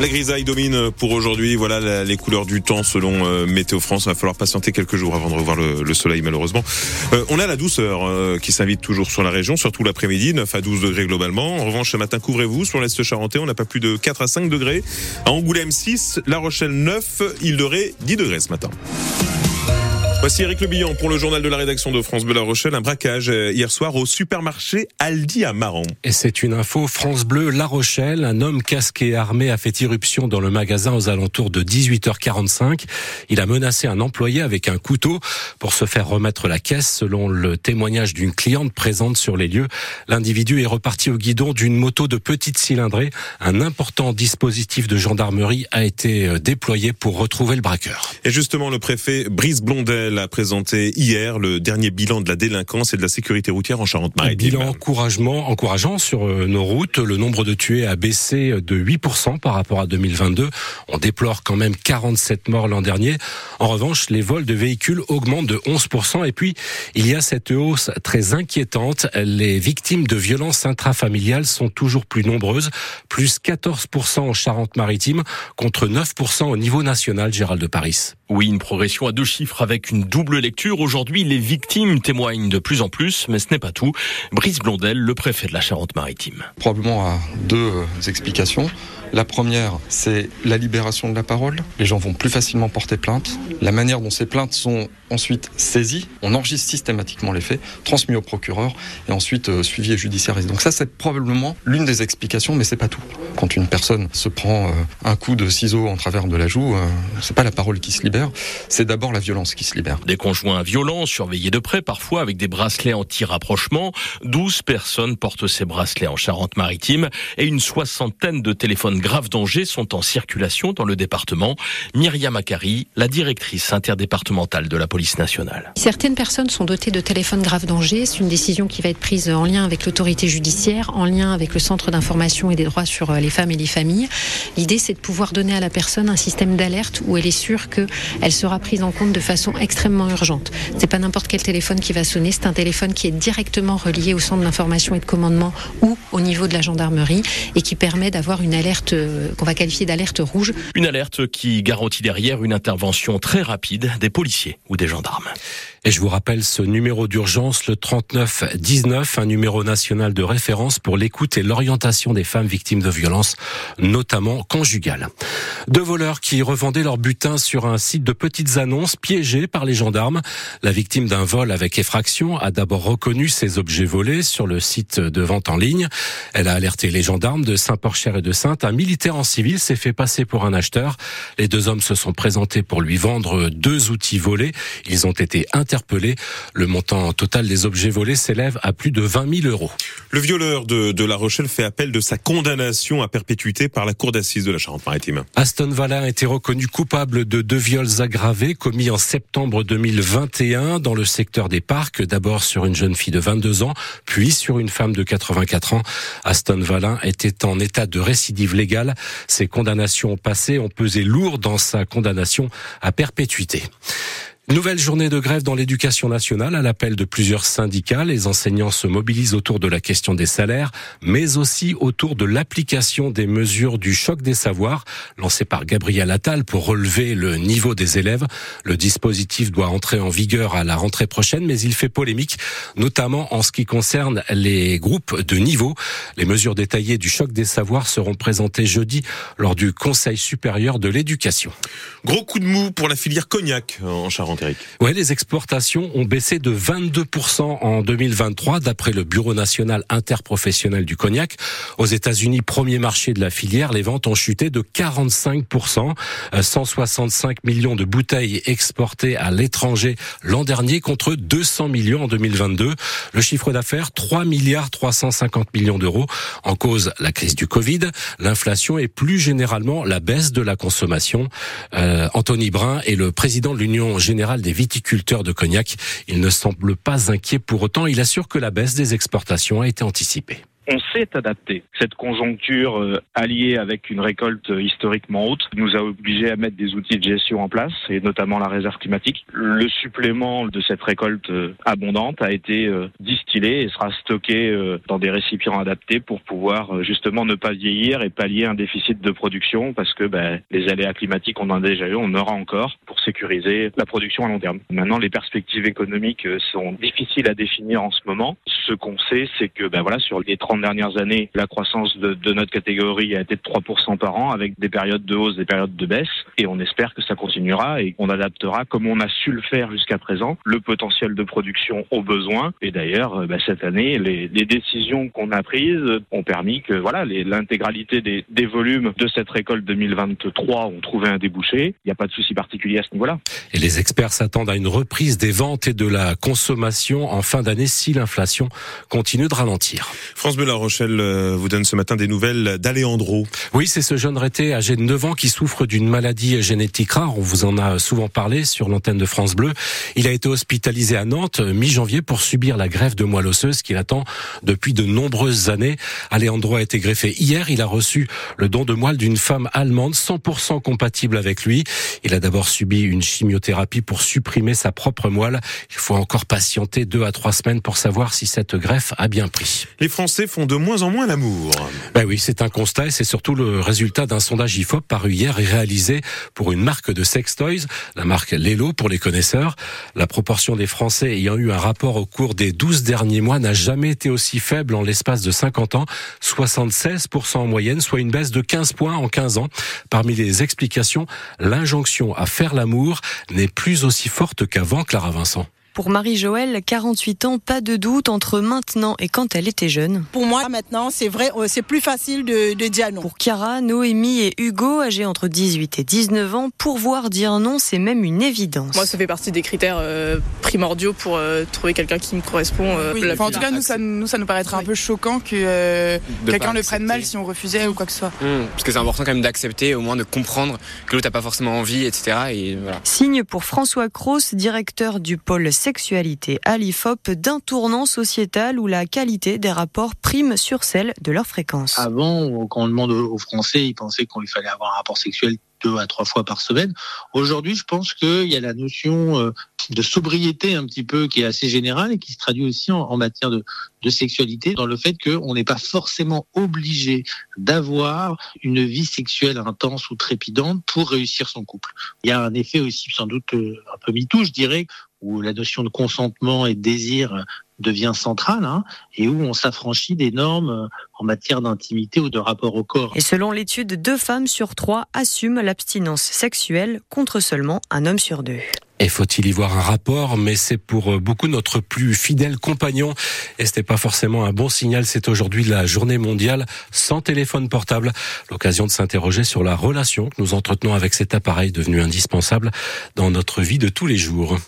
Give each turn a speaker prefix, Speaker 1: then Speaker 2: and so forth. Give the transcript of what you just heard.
Speaker 1: La grisaille domine pour aujourd'hui. Voilà les couleurs du temps selon euh, Météo France. Il va falloir patienter quelques jours avant de revoir le, soleil malheureusement. Euh, on a la douceur euh, qui s'invite toujours sur la région, surtout l'après-midi, 9 à 12 degrés globalement. En revanche, ce matin, couvrez-vous sur l'Est charentais. On n'a pas plus de 4 à 5 degrés. À Angoulême 6, La Rochelle 9, Île de Ré 10 degrés ce matin. Voici Eric Le Billon pour le journal de la rédaction de France Bleu La Rochelle. Un braquage euh, hier soir au supermarché Aldi à Maran.
Speaker 2: Et c'est une info France Bleu La Rochelle. Un homme casqué et armé a fait irruption dans le magasin aux alentours de 18h45. Il a menacé un employé avec un couteau pour se faire remettre la caisse selon le témoignage d'une cliente présente sur les lieux. L'individu est reparti au guidon d'une moto de petite cylindrée. Un important dispositif de gendarmerie a été euh, déployé pour retrouver le braqueur.
Speaker 1: Et justement, le préfet Brice Blondel a présenté hier le dernier bilan de la délinquance et de la sécurité routière en Charente-Maritime.
Speaker 2: Bilan encouragement, encourageant sur euh, nos routes. Le nombre de tués a baissé de 8% par rapport à 2022. On déplore quand même 47 morts l'an dernier. En revanche, les vols de véhicules augmentent de 11%. Et puis, il y a cette hausse très inquiétante. Les victimes de violences intrafamiliales sont toujours plus nombreuses. Plus 14% en Charente-Maritime contre 9% au niveau national, Gérald de Paris.
Speaker 3: Oui, une progression à deux chiffres avec une double lecture. Aujourd'hui, les victimes témoignent de plus en plus, mais ce n'est pas tout. Brice Blondel, le préfet de la Charente-Maritime.
Speaker 4: Probablement à deux explications. La première, c'est la libération de la parole. Les gens vont plus facilement porter plainte. La manière dont ces plaintes sont ensuite saisies, on enregistre systématiquement les faits, transmis au procureur et ensuite euh, suivi et judiciarisé. Donc ça, c'est probablement l'une des explications, mais c'est pas tout. Quand une personne se prend euh, un coup de ciseau en travers de la joue, euh, c'est pas la parole qui se libère, c'est d'abord la violence qui se libère.
Speaker 3: Des conjoints violents, surveillés de près, parfois avec des bracelets anti-rapprochement. 12 personnes portent ces bracelets en Charente-Maritime et une soixantaine de téléphones graves dangers sont en circulation dans le département. Myriam Akari, la directrice interdépartementale de la police nationale.
Speaker 5: Certaines personnes sont dotées de téléphones graves dangers. C'est une décision qui va être prise en lien avec l'autorité judiciaire, en lien avec le centre d'information et des droits sur euh, les femmes et les familles. L'idée, c'est de pouvoir donner à la personne un système d'alerte où elle est sûre qu'elle sera prise en compte de façon extrêmement urgente. C'est pas n'importe quel téléphone qui va sonner, c'est un téléphone qui est directement relié au centre d'information et de commandement ou au niveau de la gendarmerie et qui permet d'avoir une alerte euh, qu'on va qualifier d'alerte rouge.
Speaker 3: Une alerte qui garantit derrière une intervention très rapide des policiers ou des gendarmes.
Speaker 2: Et je vous rappelle ce numéro d'urgence, le 3919, un numéro national de référence pour l'écoute et l'orientation des femmes victimes de violences, notamment conjugales. Deux voleurs qui revendaient leur butin sur un site de petites annonces piégés par les gendarmes. La victime d'un vol avec effraction a d'abord reconnu ses objets volés sur le site de vente en ligne. Elle a alerté les gendarmes de Saint-Porcher et de Sainte. Un militaire en civil s'est fait passer pour un acheteur. Les deux hommes se sont présentés pour lui vendre deux outils volés. Ils ont été interpellé. Le montant total des objets volés s'élève à plus de 20 000 euros.
Speaker 1: Le violeur de, de La Rochelle fait appel de sa condamnation à perpétuité par la Cour d'assises de la Charente-Maritime.
Speaker 2: Aston Valla a été reconnu coupable de deux viols aggravés commis en septembre 2021 dans le secteur des parcs. D'abord sur une jeune fille de 22 ans, puis sur une femme de 84 ans. Aston Valla était en état de récidive légale. Ses condamnations passées ont pesé lourd dans sa condamnation à perpétuité. Nouvelle journée de grève dans l'éducation nationale à l'appel de plusieurs syndicats. Les enseignants se mobilisent autour de la question des salaires, mais aussi autour de l'application des mesures du choc des savoirs lancé par Gabriel Attal pour relever le niveau des élèves. Le dispositif doit entrer en vigueur à la rentrée prochaine, mais il fait polémique, notamment en ce qui concerne les groupes de niveau. Les mesures détaillées du choc des savoirs seront présentées jeudi lors du Conseil supérieur de l'éducation.
Speaker 1: Gros coup de mou pour la filière cognac en Charente.
Speaker 2: Les exportations ont baissé de 22% en 2023 d'après le Bureau national interprofessionnel du cognac. Aux États-Unis, premier marché de la filière, les ventes ont chuté de 45%, 165 euh, millions de bouteilles exportées à l'étranger l'an dernier contre 200 millions en 2022. Le chiffre d'affaires 3 milliards 350 millions d'euros. En cause la crise du Covid, l'inflation et plus généralement la baisse de la consommation. Euh, Anthony Brun est le président de l'Union générale des viticulteurs de Cognac. Il ne semble pas inquiet pour autant. Il assure que la baisse des exportations a été anticipée.
Speaker 6: On s'est adapté. Cette conjoncture euh, alliée avec une récolte historiquement haute nous a obligés à mettre des outils de gestion en place, et notamment la réserve climatique. Le supplément de cette récolte euh, abondante a été euh, distillé et sera stocké dans des récipients adaptés pour pouvoir justement ne pas vieillir et pallier un déficit de production parce que ben, les aléas climatiques, on en a déjà eu, on en aura encore pour sécuriser la production à long terme. Maintenant, les perspectives économiques sont difficiles à définir en ce moment. Ce qu'on sait, c'est que ben voilà, sur les 30 dernières années, la croissance de, de notre catégorie a été de 3% par an avec des périodes de hausse, des périodes de baisse. Et on espère que ça continuera et qu'on adaptera, comme on a su le faire jusqu'à présent, le potentiel de production aux besoins. Et d'ailleurs, ben, cette année, les, les décisions qu'on a prises ont permis que voilà, l'intégralité des, des volumes de cette récolte 2023 ont trouvé un débouché. Il n'y a pas de souci particulier à ce niveau-là.
Speaker 2: Et les experts s'attendent à une reprise des ventes et de la consommation en fin d'année si l'inflation continue de ralentir.
Speaker 1: France Bleu La Rochelle euh, vous donne ce matin des nouvelles d'Aléandro.
Speaker 2: Oui, c'est ce jeune reté âgé de 9 ans qui souffre d'une maladie génétique rare. On vous en a souvent parlé sur l'antenne de France Bleu. Il a été hospitalisé à Nantes euh, mi-janvier pour subir la greffe de moelle osseuse qu'il attend depuis de nombreuses années. Aléandro a été greffé hier. Il a reçu le don de moelle d'une femme allemande 100% compatible avec lui. Il a d'abord subi une chimiothérapie pour supprimer sa propre moelle. Il faut encore patienter deux à trois semaines pour savoir si cette greffe a bien pris.
Speaker 1: Les Français font de moins en moins l'amour.
Speaker 2: Ben oui, c'est un constat et c'est surtout le résultat d'un sondage IFOP paru hier et réalisé pour une marque de sex toys, la marque Lelo pour les connaisseurs. La proportion des Français ayant eu un rapport au cours des 12 derniers mois n'a jamais été aussi faible en l'espace de 50 ans, 76% en moyenne, soit une baisse de 15 points en 15 ans. Parmi les explications, l'injonction à faire l'amour n'est plus aussi forte qu'avant, Clara Vincent.
Speaker 7: Pour Marie-Joëlle, 48 ans, pas de doute entre maintenant et quand elle était jeune.
Speaker 8: Pour moi, maintenant, c'est vrai, euh, c'est plus facile de, de, dire non.
Speaker 7: Pour Chiara, Noémie et Hugo, âgés entre 18 et 19 ans, pouvoir dire non, c'est même une évidence.
Speaker 9: Moi, ça fait partie des critères euh, primordiaux pour euh, trouver quelqu'un qui me correspond. Euh,
Speaker 10: oui, enfin, en tout cas, nous ça, nous, ça nous paraîtrait un peu choquant que euh, quelqu'un le prenne mal si on refusait ou quoi que ce soit.
Speaker 11: Mmh, parce que c'est important quand même d'accepter, au moins de comprendre que l'autre n'a pas forcément envie, etc. Et voilà.
Speaker 7: Signe pour François Cross, directeur du pôle sexualité à l'IFOP d'un tournant sociétal où la qualité des rapports prime sur celle de leur fréquence.
Speaker 12: Avant, quand on demande aux Français, ils pensaient qu'il fallait avoir un rapport sexuel deux à trois fois par semaine. Aujourd'hui, je pense qu'il y a la notion de sobriété un petit peu qui est assez générale et qui se traduit aussi en, matière de, sexualité dans le fait qu'on n'est pas forcément obligé d'avoir une vie sexuelle intense ou trépidante pour réussir son couple. Il y a un effet aussi sans doute un peu mitou, je dirais, où la notion de consentement et de désir devient centrale hein, et où on s'affranchit des normes en matière d'intimité ou de rapport au corps.
Speaker 7: Et selon l'étude, deux femmes sur trois assument l'abstinence sexuelle contre seulement un homme sur deux.
Speaker 2: Et faut-il y voir un rapport? Mais c'est pour beaucoup notre plus fidèle compagnon. Et ce n'est pas forcément un bon signal. C'est aujourd'hui la journée mondiale sans téléphone portable. L'occasion de s'interroger sur la relation que nous entretenons avec cet appareil devenu indispensable dans notre vie de tous les jours.